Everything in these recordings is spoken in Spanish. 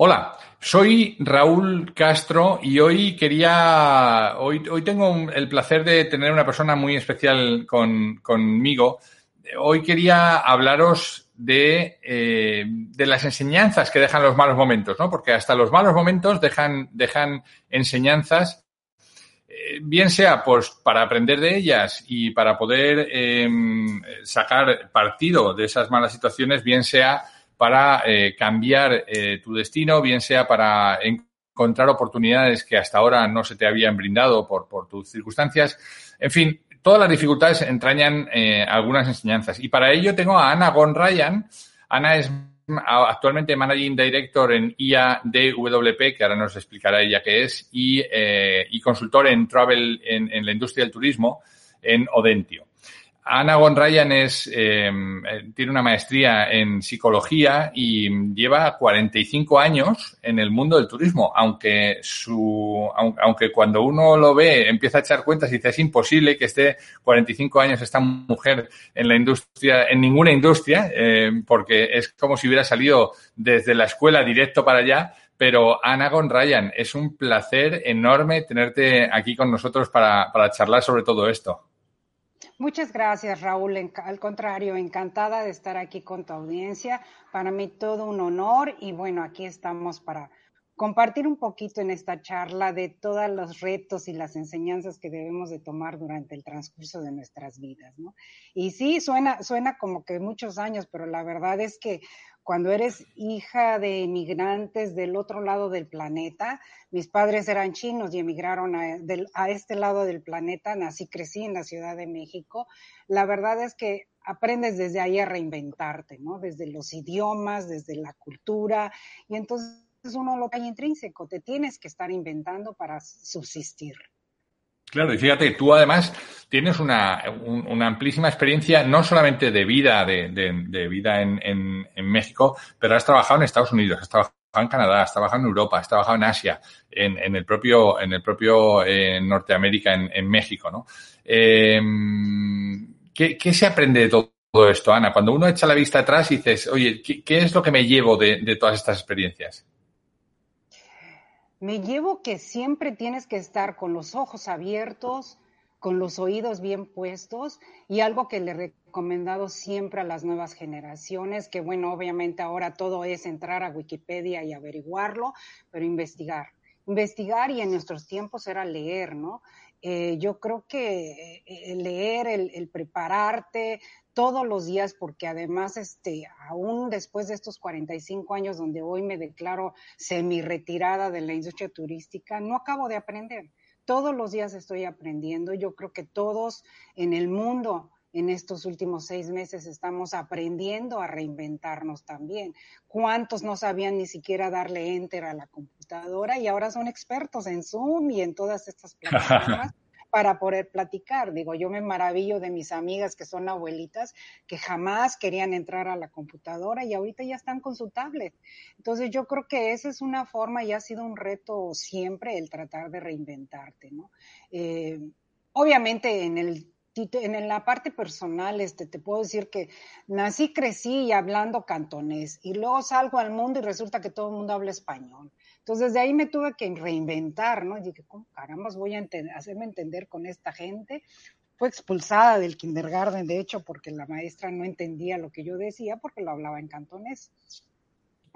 Hola, soy Raúl Castro y hoy quería, hoy, hoy tengo el placer de tener una persona muy especial conmigo. Hoy quería hablaros de, eh, de, las enseñanzas que dejan los malos momentos, ¿no? Porque hasta los malos momentos dejan, dejan enseñanzas, eh, bien sea pues para aprender de ellas y para poder em, sacar partido de esas malas situaciones, bien sea para eh, cambiar eh, tu destino, bien sea para encontrar oportunidades que hasta ahora no se te habían brindado por, por tus circunstancias. En fin, todas las dificultades entrañan eh, algunas enseñanzas. Y para ello tengo a Ana Gonryan. Ana es actualmente Managing Director en IADWP, que ahora nos explicará ella qué es, y, y consultor en Travel en, en la industria del turismo en Odentio. Ana Gonryan es, eh, tiene una maestría en psicología y lleva 45 años en el mundo del turismo, aunque su, aunque cuando uno lo ve empieza a echar cuentas y dice es imposible que esté 45 años esta mujer en la industria, en ninguna industria, eh, porque es como si hubiera salido desde la escuela directo para allá. Pero Ana Gonryan, es un placer enorme tenerte aquí con nosotros para, para charlar sobre todo esto. Muchas gracias, Raúl. Al contrario, encantada de estar aquí con tu audiencia. Para mí todo un honor y bueno, aquí estamos para compartir un poquito en esta charla de todos los retos y las enseñanzas que debemos de tomar durante el transcurso de nuestras vidas. Y sí, suena, suena como que muchos años, pero la verdad es que cuando eres hija de emigrantes del otro lado del planeta, mis padres eran chinos y emigraron a, este lado del planeta, nací, crecí en la Ciudad de México, la verdad es que aprendes desde ahí a reinventarte, ¿no? Desde los idiomas, desde la cultura, y entonces uno lo hay intrínseco, te tienes que estar inventando para subsistir. Claro, y fíjate, tú además tienes una, amplísima experiencia, no solamente de vida, de, vida en, México, pero has trabajado en Estados Unidos, has trabajado en Canadá, has trabajado en Europa, has trabajado en Asia, en, el propio, en el propio eh, Norteamérica, en, México, ¿no? Em, ¿qué, se aprende de todo, esto, Ana? Cuando uno echa la vista atrás y dices, oye, ¿qué, qué es lo que me llevo de todas estas experiencias? Me llevo que siempre tienes que estar con los ojos abiertos, con los oídos bien puestos y algo que le he recomendado siempre a las nuevas generaciones, que bueno, obviamente ahora todo es entrar a Wikipedia y averiguarlo, pero investigar. Investigar y en nuestros tiempos era leer, ¿no? Eh, yo creo que eh, leer, el, prepararte, todos los días, porque además, este, aún después de estos 45 años donde hoy me declaro semi retirada de la industria turística, no acabo de aprender. Todos los días estoy aprendiendo. Yo creo que todos en el mundo en estos últimos seis meses estamos aprendiendo a reinventarnos también. ¿Cuántos no sabían ni siquiera darle enter a la computadora y ahora son expertos en Zoom y en todas estas plataformas? Para poder platicar. Digo, yo me maravillo de mis amigas que son abuelitas que jamás querían entrar a la computadora y ahorita ya están con su tablet. Entonces yo creo que esa es una forma y ha sido un reto siempre el tratar de reinventarte, ¿no? Eh, obviamente en el en la parte personal, este, te puedo decir que nací, crecí hablando cantonés y luego salgo al mundo y resulta que todo el mundo habla español. Entonces, de ahí me tuve que reinventar, ¿no? Y dije, ¿cómo caramba voy a hacerme entender con esta gente? Fue expulsada del kindergarten, de hecho, porque la maestra no entendía lo que yo decía porque lo hablaba en cantonés.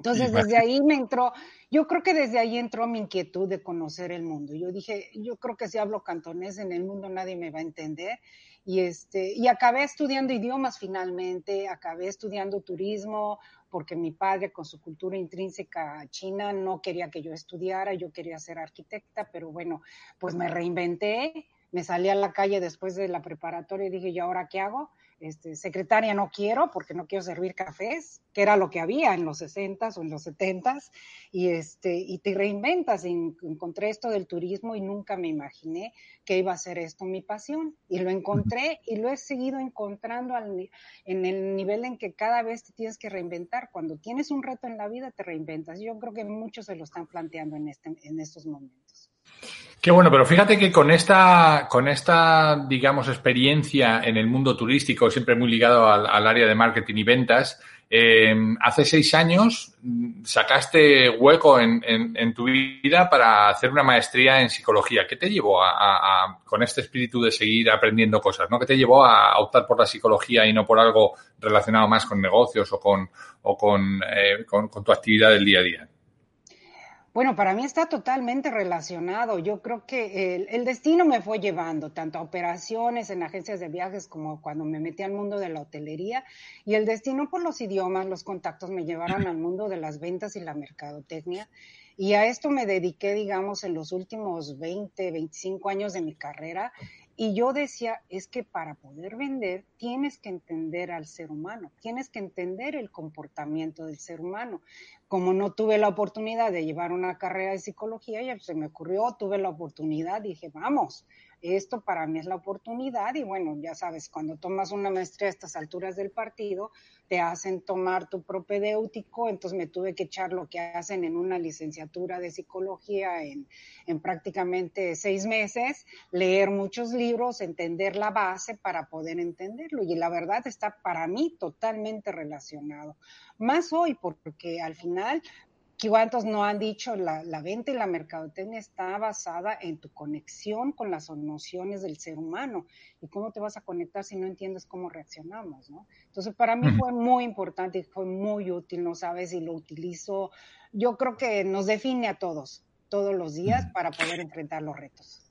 Entonces, desde ahí me entró, yo creo que desde ahí entró mi inquietud de conocer el mundo. Yo dije, yo creo que si hablo cantonés en el mundo nadie me va a entender. Y, este, y acabé estudiando idiomas finalmente, acabé estudiando turismo, porque mi padre con su cultura intrínseca china no quería que yo estudiara, yo quería ser arquitecta, pero bueno, pues me reinventé, me salí a la calle después de la preparatoria y dije, ¿y ahora qué hago? Este, secretaria no quiero porque no quiero servir cafés, que era lo que había en los 60s o en los 70s, y, este, y te reinventas. encontré esto del turismo y nunca me imaginé que iba a ser esto mi pasión. Y lo encontré y lo he seguido encontrando en el nivel en que cada vez te tienes que reinventar. Cuando tienes un reto en la vida, te reinventas. Yo creo que muchos se lo están planteando en, este, en estos momentos. Qué bueno, pero fíjate que con esta, con esta, digamos, experiencia en el mundo turístico, siempre muy ligado al, área de marketing y ventas, eh, hace seis años mm, sacaste hueco en, tu vida para hacer una maestría en psicología. ¿Qué te llevó a, con este espíritu de seguir aprendiendo cosas? ¿no? ¿Qué te llevó a optar por la psicología y no por algo relacionado más con negocios o con, o con, eh, con tu actividad del día a día? Bueno, para mí está totalmente relacionado. Yo creo que el, destino me fue llevando tanto a operaciones en agencias de viajes como cuando me metí al mundo de la hotelería y el destino por los idiomas, los contactos me llevaron al mundo de las ventas y la mercadotecnia. Y a esto me dediqué, digamos, en los últimos 20, 25 años de mi carrera y yo decía, es que para poder vender tienes que entender al ser humano, tienes que entender el comportamiento del ser humano. Como no tuve la oportunidad de llevar una carrera de psicología, ya se me ocurrió, tuve la oportunidad, dije, vamos, esto para mí es la oportunidad y bueno, ya sabes, cuando tomas una maestría a estas alturas del partido, te hacen tomar tu propedéutico, entonces me tuve que echar lo que hacen en una licenciatura de psicología en, en prácticamente seis meses, leer muchos libros, entender la base para poder entenderlo y la verdad está para mí totalmente relacionado. Más hoy, porque al final ¿Cuántos no han dicho la, la venta y la mercadotecnia está basada en tu conexión con las emociones del ser humano? ¿Y cómo te vas a conectar si no entiendes cómo reaccionamos? ¿no? Entonces, para mí fue muy importante y fue muy útil, ¿no sabes? Y lo utilizo, yo creo que nos define a todos, todos los días, para poder enfrentar los retos.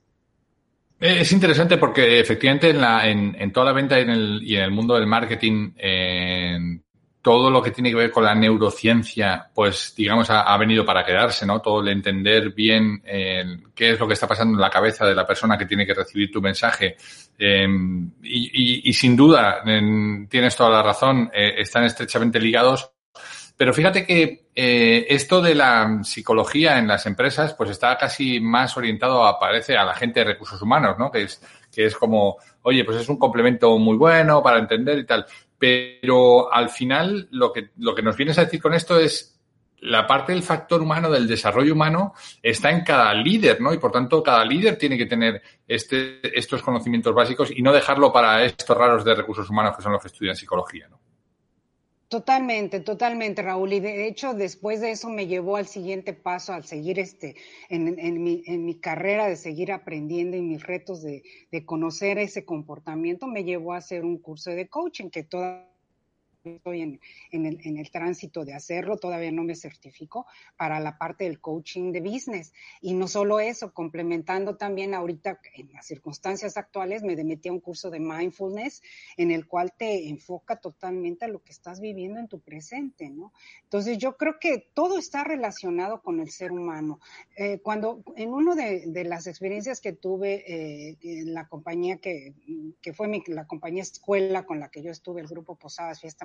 Eh, es interesante porque efectivamente en, la, en, en toda la venta y en el, y en el mundo del marketing, todo lo que tiene que ver con la neurociencia, pues digamos, ha, venido para quedarse, ¿no? Todo el entender bien eh, qué es lo que está pasando en la cabeza de la persona que tiene que recibir tu mensaje. Em, y, sin duda, tienes toda la razón, eh, están estrechamente ligados. Pero fíjate que eh, esto de la psicología en las empresas, pues está casi más orientado, a, parece, a la gente de recursos humanos, ¿no? Que es, que es como, oye, pues es un complemento muy bueno para entender y tal. Pero al final lo que, lo que nos vienes a decir con esto es la parte del factor humano, del desarrollo humano, está en cada líder, ¿no? Y por tanto, cada líder tiene que tener este, estos conocimientos básicos y no dejarlo para estos raros de recursos humanos que son los que estudian psicología, ¿no? Totalmente, totalmente, Raúl. Y de hecho, después de eso me llevó al siguiente paso, al seguir este, en, en, mi, en mi carrera de seguir aprendiendo y mis retos de, de conocer ese comportamiento, me llevó a hacer un curso de coaching que toda estoy en, en, el, en, el, tránsito de hacerlo, todavía no me certifico para la parte del coaching de business. Y no solo eso, complementando también ahorita en las circunstancias actuales, me metí a un curso de mindfulness en el cual te enfoca totalmente a lo que estás viviendo en tu presente, ¿no? Entonces yo creo que todo está relacionado con el ser humano. Eh, cuando en uno de, de, las experiencias que tuve eh, en la compañía que, que fue mi, la compañía escuela con la que yo estuve, el grupo Posadas Fiesta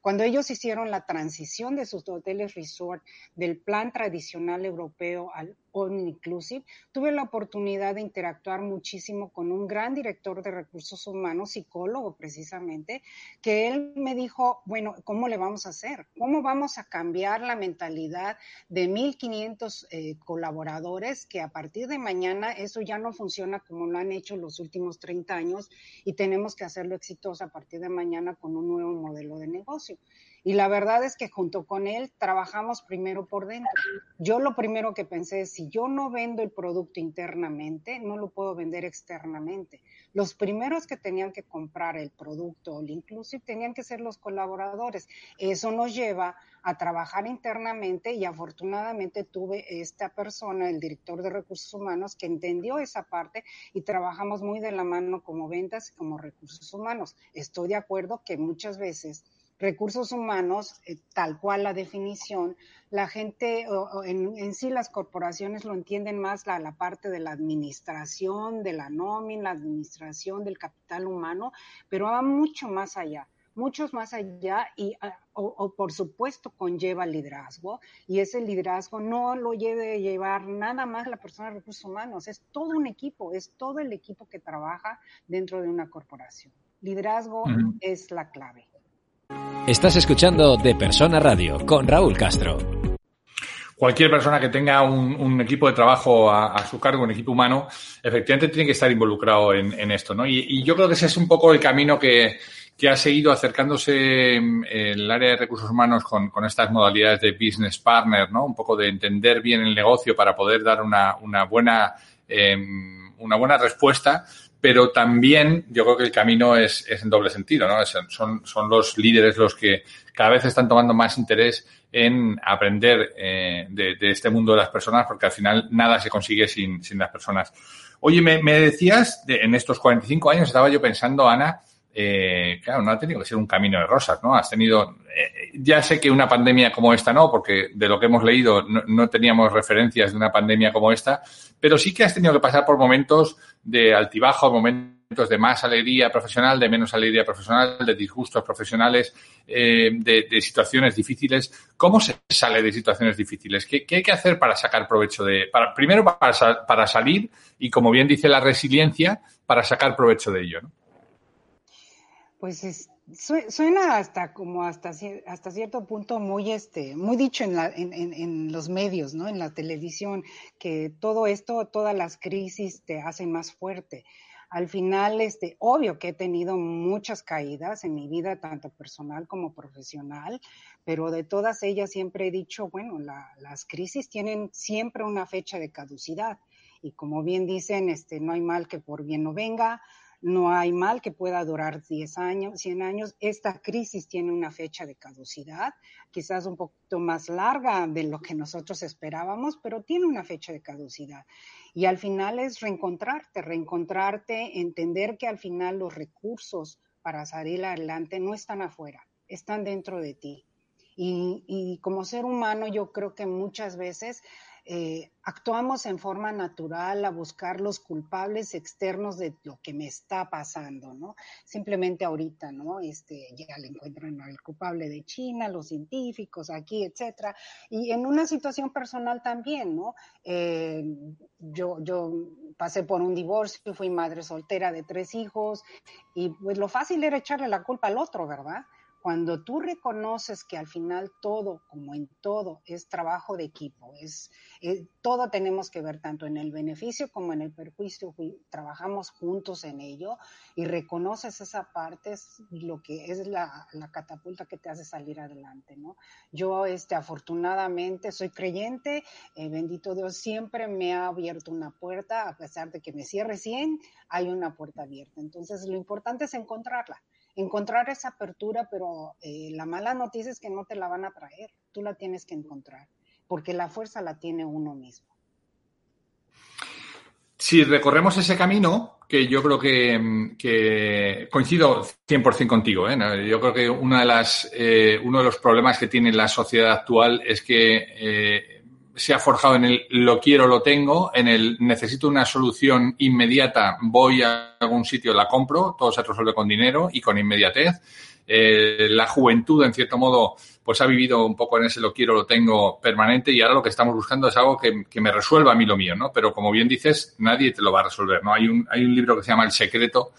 cuando ellos hicieron la transición de sus hoteles resort del plan tradicional europeo al All Inclusive, tuve la oportunidad de interactuar muchísimo con un gran director de recursos humanos, psicólogo precisamente, que él me dijo, bueno, ¿cómo le vamos a hacer? ¿Cómo vamos a cambiar la mentalidad de 1.500 eh, colaboradores que a partir de mañana eso ya no funciona como lo han hecho los últimos 30 años y tenemos que hacerlo exitoso a partir de mañana con un nuevo modelo de negocio? Y la verdad es que junto con él trabajamos primero por dentro. Yo lo primero que pensé es, si yo no vendo el producto internamente, no lo puedo vender externamente. Los primeros que tenían que comprar el producto All Inclusive tenían que ser los colaboradores. Eso nos lleva a trabajar internamente y afortunadamente tuve esta persona, el director de recursos humanos, que entendió esa parte y trabajamos muy de la mano como ventas y como recursos humanos. Estoy de acuerdo que muchas veces recursos humanos, eh, tal cual la definición, la gente, en, sí las corporaciones lo entienden más la, la, parte de la administración, de la nómina, la administración del capital humano, pero va mucho más allá muchos más allá y ah, o, por supuesto conlleva liderazgo y ese liderazgo no lo lleve llevar nada más la persona de recursos humanos, es todo un equipo, es todo el equipo que trabaja dentro de una corporación. Liderazgo es la clave. Estás escuchando De Persona Radio con Raúl Castro. Cualquier persona que tenga un, equipo de trabajo a, su cargo, un equipo humano, efectivamente tiene que estar involucrado en, esto, ¿no? y, yo creo que ese es un poco el camino que, ha seguido acercándose mm, el área de recursos humanos con, estas modalidades de business partner, ¿no? Un poco de entender bien el negocio para poder dar una buena, em, una buena respuesta, pero también yo creo que el camino es, es en doble sentido, ¿no? son, son los líderes los que cada vez están tomando más interés en aprender eh, de, este mundo de las personas, porque al final nada se consigue sin, sin las personas. Oye, me, decías, de, en estos 45 años estaba yo pensando, Ana, eh, claro, no ha tenido que ser un camino de rosas, ¿no? Has tenido, eh, ya sé que una pandemia como esta no, porque de lo que hemos leído no, teníamos referencias de una pandemia como esta, pero sí que has tenido que pasar por momentos de altibajo, momentos de más alegría profesional, de menos alegría profesional, de disgustos profesionales, eh, de, situaciones difíciles. ¿Cómo se sale de situaciones difíciles? ¿Qué, hay que hacer para sacar provecho de, para, primero para, para salir y, como bien dice la resiliencia, para sacar provecho de ello, ¿no? Pues suena hasta como hasta, hasta cierto punto muy este muy dicho en, en, en, los medios, ¿no? En la televisión, que todo esto, todas las crisis te hacen más fuerte. Al final, este, obvio que he tenido muchas caídas en mi vida, tanto personal como profesional, pero de todas ellas siempre he dicho, bueno, las crisis tienen siempre una fecha de caducidad. Y como bien dicen, este, no hay mal que por bien no venga, no hay mal que pueda durar 10 años, 100 años. Esta crisis tiene una fecha de caducidad, quizás un poquito más larga de lo que nosotros esperábamos, pero tiene una fecha de caducidad. Y al final es reencontrarte, reencontrarte, entender que al final los recursos para salir adelante no están afuera, están dentro de ti. Y, y como ser humano yo creo que muchas veces eh, actuamos en forma natural a buscar los culpables externos de lo que me está pasando, ¿no? Simplemente ahorita, ¿no? Este, ya le encuentran al culpable de China, los científicos aquí, etcétera. Y en una situación personal también, ¿no? Eh, yo, yo pasé por un divorcio, fui madre soltera de tres hijos y pues lo fácil era echarle la culpa al otro, ¿verdad? Cuando tú reconoces que al final todo, como en todo, es trabajo de equipo, es eh, todo tenemos que ver tanto en el beneficio como en el perjuicio, trabajamos juntos en ello y reconoces esa parte, es lo que es la, catapulta que te hace salir adelante, ¿no? Yo, este, afortunadamente, soy creyente, eh, bendito Dios, siempre me ha abierto una puerta, a pesar de que me cierre 100, hay una puerta abierta. Entonces, lo importante es encontrarla encontrar esa apertura, pero eh, la mala noticia es que no te la van a traer, tú la tienes que encontrar, porque la fuerza la tiene uno mismo. Si recorremos ese camino, que yo creo que, que coincido 100% contigo, ¿eh? yo creo que una de las, eh, uno de los problemas que tiene la sociedad actual es que eh, se ha forjado en el lo quiero, lo tengo, en el necesito una solución inmediata, voy a algún sitio, la compro, todo se resuelve con dinero y con inmediatez. Eh, la juventud, en cierto modo, pues ha vivido un poco en ese lo quiero, lo tengo permanente y ahora lo que estamos buscando es algo que, me resuelva a mí lo mío, ¿no? Pero como bien dices, nadie te lo va a resolver, ¿no? Hay un, hay un libro que se llama El Secreto,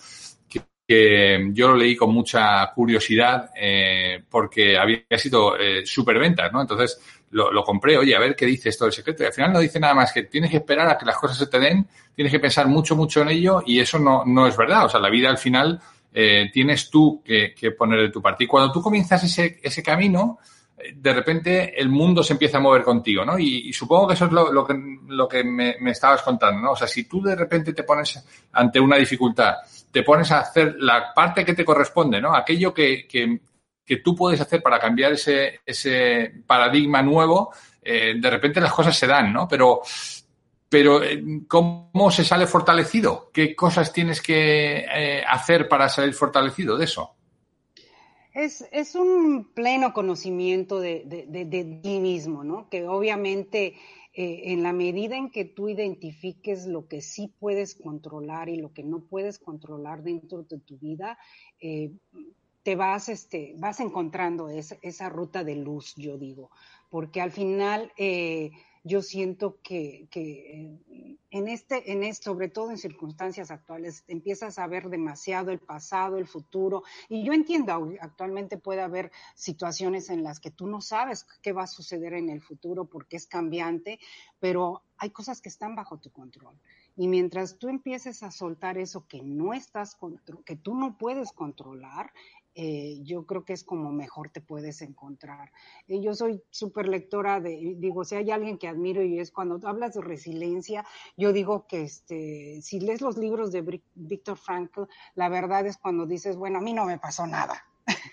que yo lo leí con mucha curiosidad eh, porque había sido eh, superventas, ¿no? Entonces lo, compré, oye, a ver qué dice esto del secreto. Y al final no dice nada más que tienes que esperar a que las cosas se te den, tienes que pensar mucho, mucho en ello y eso no, no es verdad. O sea, la vida al final eh, tienes tú que, poner de tu parte. Y cuando tú comienzas ese, ese camino, eh, de repente el mundo se empieza a mover contigo, ¿no? Y, supongo que eso es lo, que, lo que me, me, estabas contando, ¿no? O sea, si tú de repente te pones ante una dificultad, te pones a hacer la parte que te corresponde, ¿no? Aquello que, que, que tú puedes hacer para cambiar ese, ese paradigma nuevo, eh, de repente las cosas se dan, ¿no? Pero, pero eh, ¿cómo se sale fortalecido? ¿Qué cosas tienes que eh, hacer para salir fortalecido de eso? Es, es un pleno conocimiento de, de, ti mismo, ¿no? Que obviamente en la medida en que tú identifiques lo que sí puedes controlar y lo que no puedes controlar dentro de tu vida, te vas, este, vas encontrando esa, esa, ruta de luz, yo digo, porque al final eh, yo siento que, que, en este, en este, sobre todo en circunstancias actuales, empiezas a ver demasiado el pasado, el futuro, y yo entiendo, actualmente puede haber situaciones en las que tú no sabes qué va a suceder en el futuro porque es cambiante, pero hay cosas que están bajo tu control. Y mientras tú empieces a soltar eso que no estás, que tú no puedes controlar, eh, yo creo que es como mejor te puedes encontrar. Eh, yo soy súper lectora de, digo, si hay alguien que admiro y es cuando hablas de resiliencia, yo digo que este, si lees los libros de Víctor Frankl, la verdad es cuando dices, bueno, a mí no me pasó nada.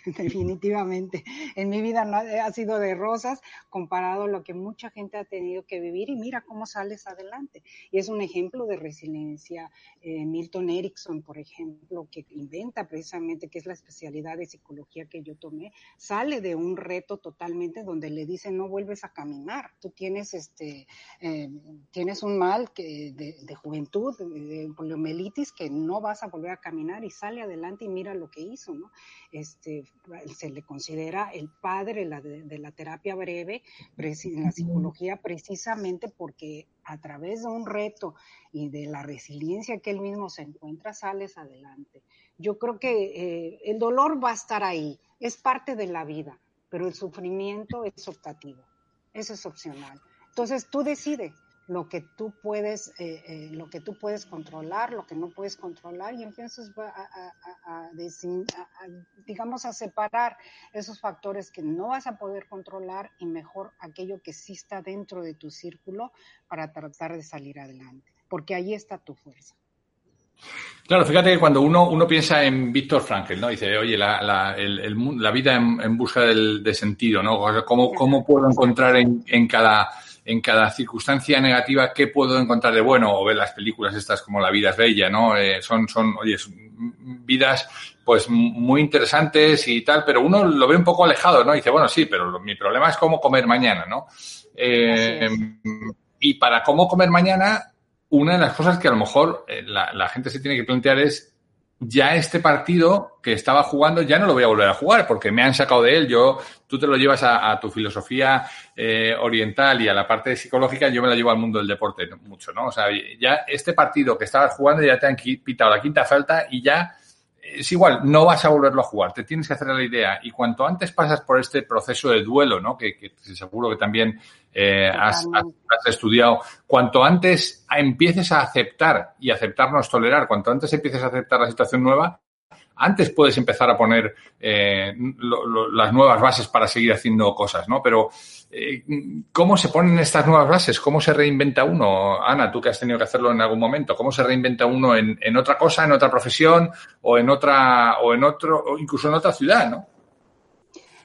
definitivamente. En mi vida no ha sido de rosas comparado a lo que mucha gente ha tenido que vivir y mira cómo sales adelante. Y es un ejemplo de resiliencia. Eh, Milton Erickson, por ejemplo, que inventa precisamente, que es la especialidad de psicología que yo tomé, sale de un reto totalmente donde le dicen no vuelves a caminar, tú tienes este, eh, tienes un mal que de, juventud, de poliomielitis, que no vas a volver a caminar y sale adelante y mira lo que hizo, ¿no? Este, este, se le considera el padre de, la terapia breve en la psicología precisamente porque a través de un reto y de la resiliencia que él mismo se encuentra, sales adelante. Yo creo que eh, el dolor va a estar ahí, es parte de la vida, pero el sufrimiento es optativo, eso es opcional. Entonces tú decides, lo que tú puedes, eh, eh, lo que tú puedes controlar, lo que no puedes controlar, y empiezas a, digamos, a separar esos factores que no vas a poder controlar y mejor aquello que sí está dentro de tu círculo para tratar de salir adelante, porque ahí está tu fuerza. Claro, fíjate que cuando uno, uno piensa en Víctor Frankl, ¿no? Dice, oye, la, la, el, la vida en, busca del, de sentido, ¿no? ¿Cómo, cómo puedo encontrar en, en cada en cada circunstancia negativa qué puedo encontrar de bueno o ver las películas estas como La vida es bella, ¿no? Eh, son, son, oye, vidas pues muy interesantes y tal, pero uno lo ve un poco alejado, ¿no? Y dice, bueno, sí, pero mi problema es cómo comer mañana, ¿no? Eh, y para cómo comer mañana, una de las cosas que a lo mejor eh, la, la gente se tiene que plantear es ya este partido que estaba jugando ya no lo voy a volver a jugar porque me han sacado de él. Yo, tú te lo llevas a, tu filosofía eh, oriental y a la parte psicológica, yo me la llevo al mundo del deporte mucho, ¿no? O sea, ya este partido que estabas jugando ya te han pitado la quinta falta y ya es igual, no vas a volverlo a jugar, te tienes que hacer la idea. Y cuanto antes pasas por este proceso de duelo, ¿no? Que, que seguro que también eh, has, estudiado, cuanto antes empieces a aceptar y aceptarnos tolerar, cuanto antes empieces a aceptar la situación nueva, antes puedes empezar a poner eh, las nuevas bases para seguir haciendo cosas, ¿no? Pero eh, ¿cómo se ponen estas nuevas bases? ¿Cómo se reinventa uno? Ana, tú que has tenido que hacerlo en algún momento, ¿cómo se reinventa uno en, en otra cosa, en otra profesión o en otra o en otro o incluso en otra ciudad, ¿no?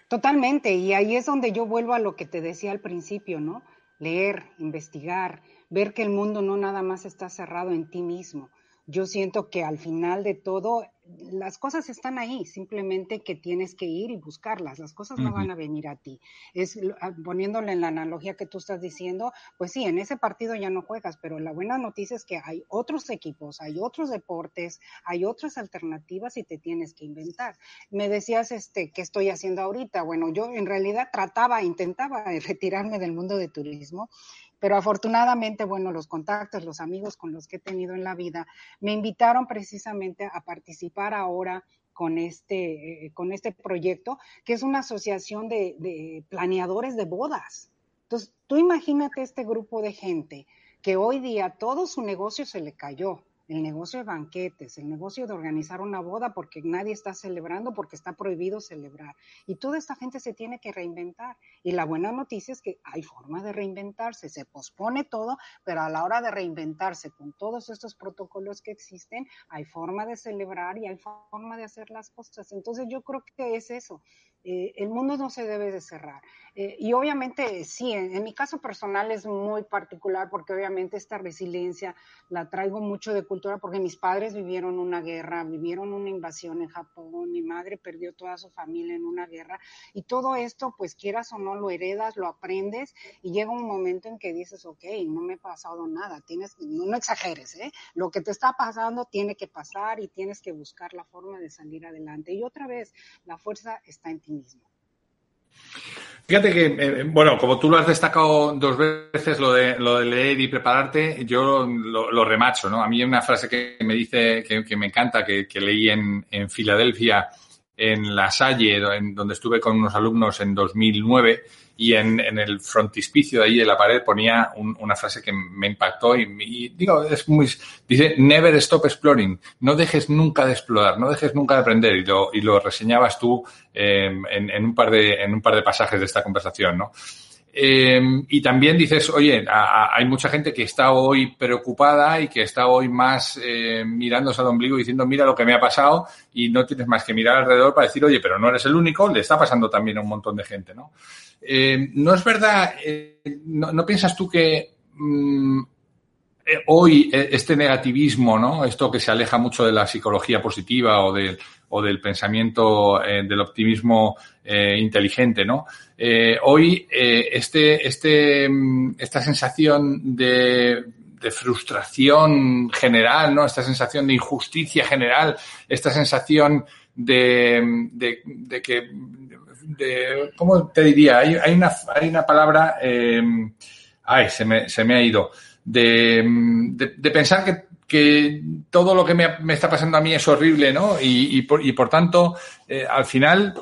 Totalmente, y ahí es donde yo vuelvo a lo que te decía al principio, ¿no? Leer, investigar, ver que el mundo no nada más está cerrado en ti mismo. Yo siento que al final de todo las cosas están ahí, simplemente que tienes que ir y buscarlas, las cosas no van a venir a ti. Es ah, poniéndole en la analogía que tú estás diciendo, pues sí, en ese partido ya no juegas, pero la buena noticia es que hay otros equipos, hay otros deportes, hay otras alternativas y te tienes que inventar. Me decías este qué estoy haciendo ahorita. Bueno, yo en realidad trataba, intentaba retirarme del mundo de turismo pero afortunadamente, bueno, los contactos, los amigos con los que he tenido en la vida, me invitaron precisamente a participar ahora con este, eh, con este proyecto, que es una asociación de, de planeadores de bodas. Entonces, tú imagínate este grupo de gente que hoy día todo su negocio se le cayó el negocio de banquetes, el negocio de organizar una boda porque nadie está celebrando, porque está prohibido celebrar. Y toda esta gente se tiene que reinventar. Y la buena noticia es que hay forma de reinventarse, se pospone todo, pero a la hora de reinventarse con todos estos protocolos que existen, hay forma de celebrar y hay forma de hacer las cosas. Entonces yo creo que es eso. Eh, el mundo no se debe de cerrar. Eh, y obviamente, sí, en, mi caso personal es muy particular porque obviamente esta resiliencia la traigo mucho de cultura porque mis padres vivieron una guerra, vivieron una invasión en Japón, mi madre perdió toda su familia en una guerra y todo esto, pues quieras o no, lo heredas, lo aprendes y llega un momento en que dices, ok, no me ha pasado nada, tienes, no, no exageres, ¿eh? Lo que te está pasando tiene que pasar y tienes que buscar la forma de salir adelante. Y otra vez, la fuerza está en ti Fíjate que, eh, bueno, como tú lo has destacado dos veces, lo de, leer y prepararte, yo lo, remacho, ¿no? A mí una frase que me dice, que, me encanta, que, leí en, en, Filadelfia, en La Salle, en, donde estuve con unos alumnos en 2009, y en, el frontispicio de ahí de la pared ponía una frase que me impactó y, digo, es muy, dice, never stop exploring, no dejes nunca de explorar, no dejes nunca de aprender y lo, y lo reseñabas tú eh, en, un par de, en un par de pasajes de esta conversación, ¿no? Eh, y también dices, oye, hay mucha gente que está hoy preocupada y que está hoy más eh, mirándose al ombligo diciendo, mira lo que me ha pasado y no tienes más que mirar alrededor para decir, oye, pero no eres el único, le está pasando también a un montón de gente, ¿no? Eh, no es verdad, eh, no, piensas tú que mm, eh, hoy este negativismo, ¿no? Esto que se aleja mucho de la psicología positiva o del, o del pensamiento del optimismo inteligente, ¿no? hoy este, este, mm, esta sensación de, frustración general, ¿no? Esta sensación de injusticia general, esta sensación de que de, ¿cómo te diría? Hay, una, hay una palabra, eh, ay, se me, se me ha ido, de, de, pensar que, que, todo lo que me, me, está pasando a mí es horrible, ¿no? Y, y, por, y por tanto, eh, al final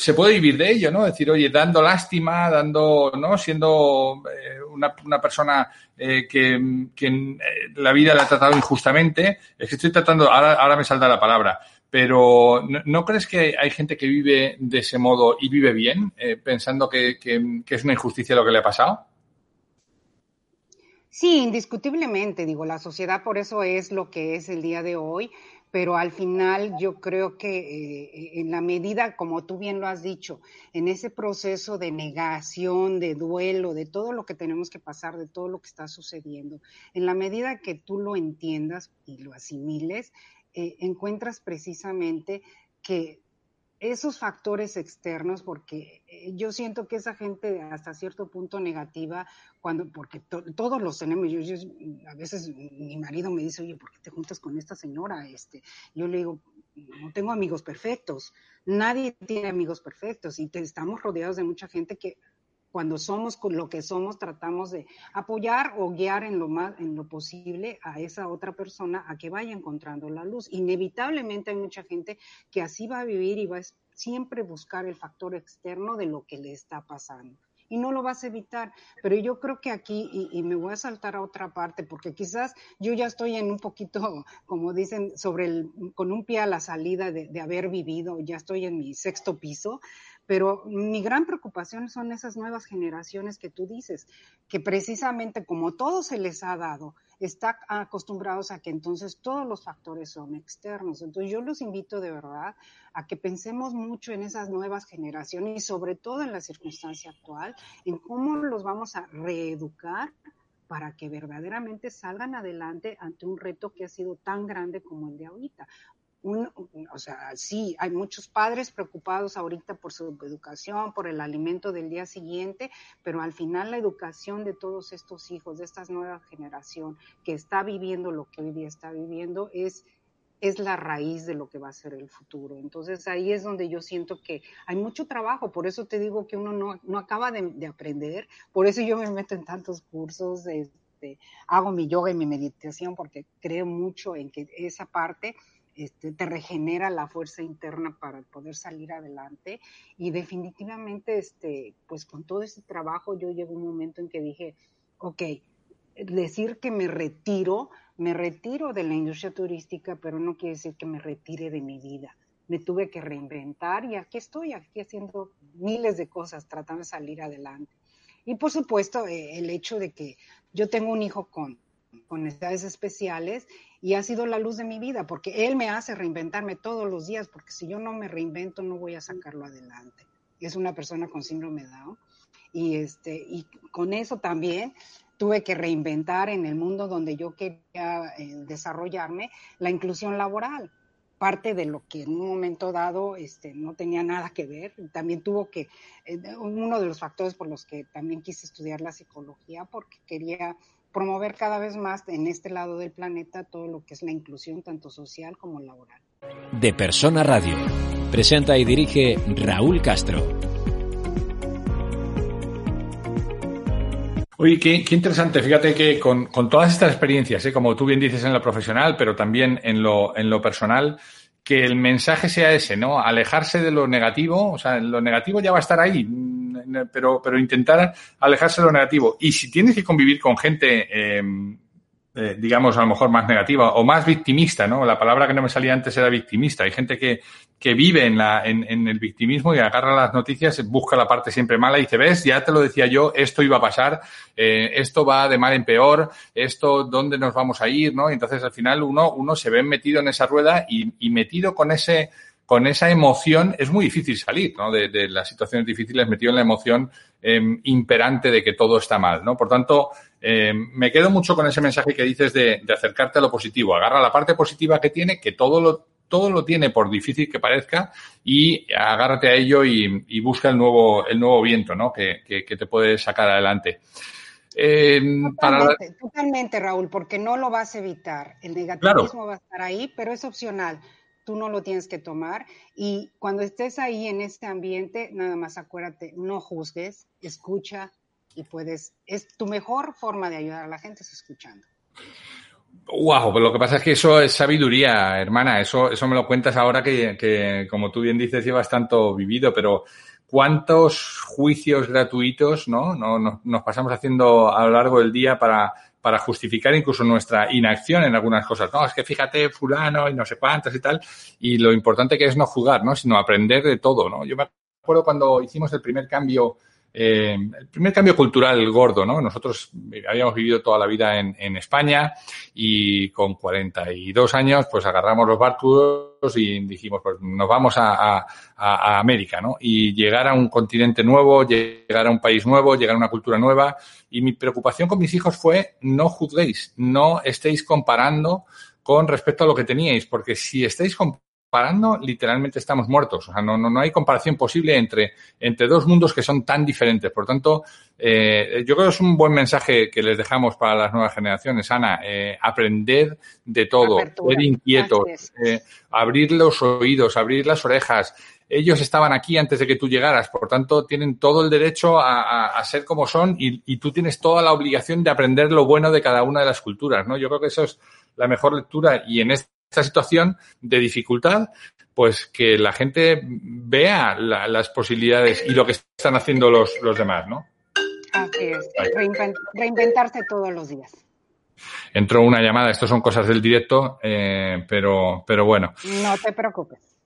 se puede vivir de ello, ¿no? Decir, oye, dando lástima, dando, ¿no? Siendo eh, una, una, persona eh, que, que eh, la vida le ha tratado injustamente, es que estoy tratando, ahora, ahora me salta la palabra, pero ¿no, crees que hay gente que vive de ese modo y vive bien, eh, pensando que, es una injusticia lo que le ha pasado? Sí, indiscutiblemente, digo, la sociedad por eso es lo que es el día de hoy, pero al final yo creo que eh, en la medida, como tú bien lo has dicho, en ese proceso de negación, de duelo, de todo lo que tenemos que pasar, de todo lo que está sucediendo, en la medida que tú lo entiendas y lo asimiles, eh, encuentras precisamente que esos factores externos, porque eh, yo siento que esa gente hasta cierto punto negativa, cuando, porque todos los tenemos, yo, a veces mi marido me dice, oye, ¿por qué te juntas con esta señora? Este, yo le digo, no tengo amigos perfectos, nadie tiene amigos perfectos y estamos rodeados de mucha gente que cuando somos con lo que somos, tratamos de apoyar o guiar en lo más, en lo posible a esa otra persona a que vaya encontrando la luz. Inevitablemente hay mucha gente que así va a vivir y va a siempre buscar el factor externo de lo que le está pasando. Y no lo vas a evitar. Pero yo creo que aquí, y, me voy a saltar a otra parte, porque quizás yo ya estoy en un poquito, como dicen, sobre el, con un pie a la salida de, de haber vivido, ya estoy en mi sexto piso, pero mi gran preocupación son esas nuevas generaciones que tú dices, que precisamente como todo se les ha dado, están acostumbrados a que entonces todos los factores son externos. Entonces yo los invito de verdad a que pensemos mucho en esas nuevas generaciones y sobre todo en la circunstancia actual, en cómo los vamos a reeducar para que verdaderamente salgan adelante ante un reto que ha sido tan grande como el de ahorita o sea, sí, hay muchos padres preocupados ahorita por su educación, por el alimento del día siguiente, pero al final la educación de todos estos hijos, de esta nueva generación que está viviendo lo que hoy día está viviendo, es, es la raíz de lo que va a ser el futuro. Entonces ahí es donde yo siento que hay mucho trabajo, por eso te digo que uno no, no acaba de, de aprender, por eso yo me meto en tantos cursos, este, hago mi yoga y mi meditación, porque creo mucho en que esa parte este, te regenera la fuerza interna para poder salir adelante. Y definitivamente, este, pues con todo ese trabajo, yo llego a un momento en que dije, ok, decir que me retiro, me retiro de la industria turística, pero no quiere decir que me retire de mi vida. Me tuve que reinventar y aquí estoy, aquí haciendo miles de cosas, tratando de salir adelante. Y por supuesto, eh, el hecho de que yo tengo un hijo con, con necesidades especiales y ha sido la luz de mi vida, porque él me hace reinventarme todos los días, porque si yo no me reinvento no voy a sacarlo adelante. es una persona con síndrome de Down. Y, este, y con eso también tuve que reinventar en el mundo donde yo quería eh, desarrollarme la inclusión laboral parte de lo que en un momento dado este, no tenía nada que ver. También tuvo que, eh, uno de los factores por los que también quise estudiar la psicología, porque quería promover cada vez más en este lado del planeta todo lo que es la inclusión, tanto social como laboral. De Persona Radio. Presenta y dirige Raúl Castro. Oye, qué, interesante. Fíjate que con, todas estas experiencias, ¿eh? como tú bien dices en lo profesional, pero también en lo, en lo personal, que el mensaje sea ese, ¿no? Alejarse de lo negativo, o sea, lo negativo ya va a estar ahí, pero, pero intentar alejarse de lo negativo. Y si tienes que convivir con gente eh, eh, digamos, a lo mejor más negativa o más victimista, ¿no? La palabra que no me salía antes era victimista. Hay gente que, que vive en, la, en, en, el victimismo y agarra las noticias, busca la parte siempre mala y dice, ves, ya te lo decía yo, esto iba a pasar, eh, esto va de mal en peor, esto, ¿dónde nos vamos a ir? ¿no? entonces al final uno, uno se ve metido en esa rueda y, y metido con ese, con esa emoción es muy difícil salir, ¿no? De, de las situaciones difíciles metido en la emoción eh, imperante de que todo está mal, ¿no? Por tanto, eh, me quedo mucho con ese mensaje que dices de, acercarte a lo positivo. Agarra la parte positiva que tiene, que todo lo, todo lo tiene por difícil que parezca y agárrate a ello y, busca el nuevo, el nuevo viento, ¿no? Que, te puede sacar adelante. Eh, totalmente, totalmente, Raúl, porque no lo vas a evitar. El negativismo va a estar ahí, pero es opcional. Tú no lo tienes que tomar y cuando estés ahí en este ambiente, nada más acuérdate, no juzgues, escucha, y puedes, es tu mejor forma de ayudar a la gente es escuchando. Wow, pues lo que pasa es que eso es sabiduría, hermana. Eso, eso me lo cuentas ahora que, que, como tú bien dices, llevas tanto vivido, pero ¿cuántos juicios gratuitos ¿no? no nos, pasamos haciendo a lo largo del día para, para justificar incluso nuestra inacción en algunas cosas? No, es que fíjate, fulano y no sé cuántas y tal. Y lo importante que es no jugar, ¿no? Sino aprender de todo, ¿no? Yo me acuerdo cuando hicimos el primer cambio eh, el primer cambio cultural gordo, ¿no? Nosotros habíamos vivido toda la vida en, España y con 42 años, pues agarramos los barcos y dijimos, pues nos vamos a, a, a, América, ¿no? Y llegar a un continente nuevo, llegar a un país nuevo, llegar a una cultura nueva. Y mi preocupación con mis hijos fue, no juzguéis, no estéis comparando con respecto a lo que teníais, porque si estáis comparando comparando, literalmente estamos muertos. O sea, no, no, no hay comparación posible entre, entre dos mundos que son tan diferentes. Por tanto, eh, yo creo que es un buen mensaje que les dejamos para las nuevas generaciones, Ana. Eh, aprender de todo, ser inquietos, eh, abrir los oídos, abrir las orejas. Ellos estaban aquí antes de que tú llegaras, por tanto, tienen todo el derecho a, a, ser como son y, y, tú tienes toda la obligación de aprender lo bueno de cada una de las culturas, ¿no? Yo creo que eso es la mejor lectura y en este esta situación de dificultad, pues que la gente vea las posibilidades y lo que están haciendo los, los demás, ¿no? Así es, reinventarse todos los días. Entró una llamada, esto son cosas del directo, eh, pero, pero bueno. No te preocupes.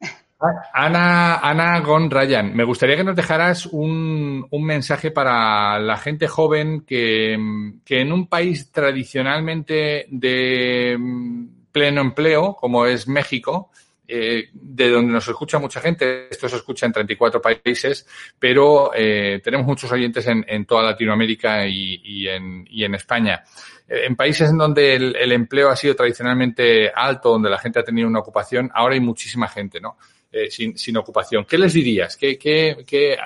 Ana, Ana Gon Ryan, me gustaría que nos dejaras un, un mensaje para la gente joven que, que en un país tradicionalmente de pleno empleo, como es México, eh, de donde nos escucha mucha gente. Esto se escucha en 34 países, pero eh, tenemos muchos oyentes en, en toda Latinoamérica y, y, en, y, en, España. Eh, en países en donde el, el, empleo ha sido tradicionalmente alto, donde la gente ha tenido una ocupación, ahora hay muchísima gente, ¿no? Eh, sin, sin, ocupación. ¿Qué les dirías? ¿Qué, qué, qué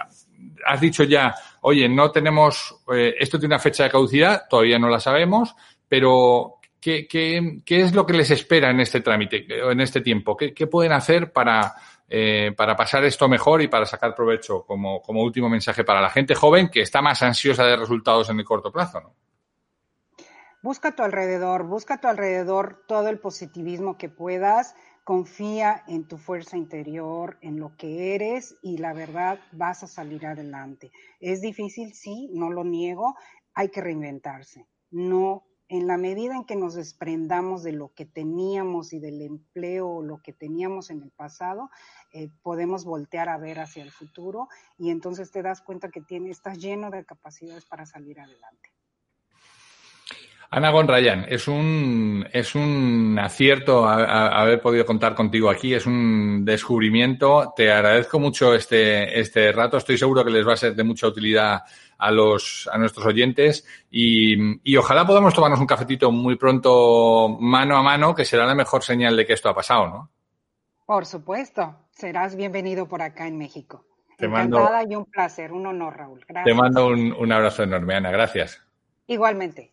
has dicho ya? Oye, no tenemos, eh, esto tiene una fecha de caducidad, todavía no la sabemos, pero ¿Qué, es lo que les espera en este trámite, en este tiempo? ¿Qué, qué pueden hacer para, eh, para pasar esto mejor y para sacar provecho como, como último mensaje para la gente joven que está más ansiosa de resultados en el corto plazo? ¿no? Busca a tu alrededor, busca a tu alrededor todo el positivismo que puedas, confía en tu fuerza interior, en lo que eres y la verdad vas a salir adelante. Es difícil, sí, no lo niego, hay que reinventarse. No en la medida en que nos desprendamos de lo que teníamos y del empleo o lo que teníamos en el pasado, eh, podemos voltear a ver hacia el futuro y entonces te das cuenta que tiene, estás lleno de capacidades para salir adelante. Ana Gonrayan, es un, es un acierto haber podido contar contigo aquí, es un descubrimiento. Te agradezco mucho este, este rato, estoy seguro que les va a ser de mucha utilidad a los, a nuestros oyentes y, y ojalá podamos tomarnos un cafetito muy pronto mano a mano, que será la mejor señal de que esto ha pasado, ¿no? Por supuesto, serás bienvenido por acá en México. Te Encantada y un placer, un honor, Raúl. Gracias. Te mando un, un abrazo enorme, Ana, gracias. Igualmente.